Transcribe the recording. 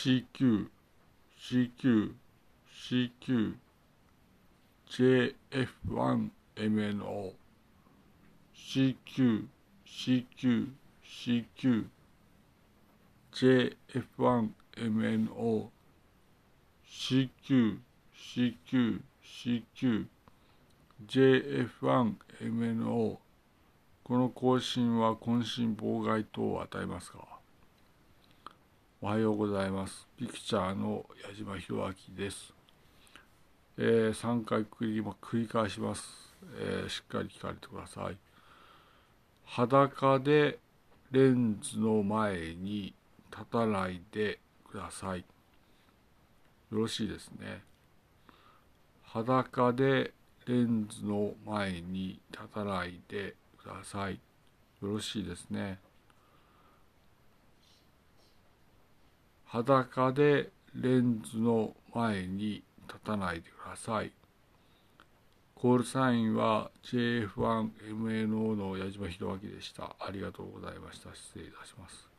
CQ CQ CQ JF1MNO CQ CQ CQ JF1MNO CQ CQ CQ JF1MNO この更新は渾身妨害等を与えますかおはようございます。ピクチャーの矢島博明です。えー、3回繰り繰り返します、えー、しっかり聞かれてください。裸でレンズの前に立たないでください。よろしいですね。裸でレンズの前に立たないでください。よろしいですね。裸でレンズの前に立たないでください。コールサインは JF1MNO の矢島弘明でした。ありがとうございました。失礼いたします。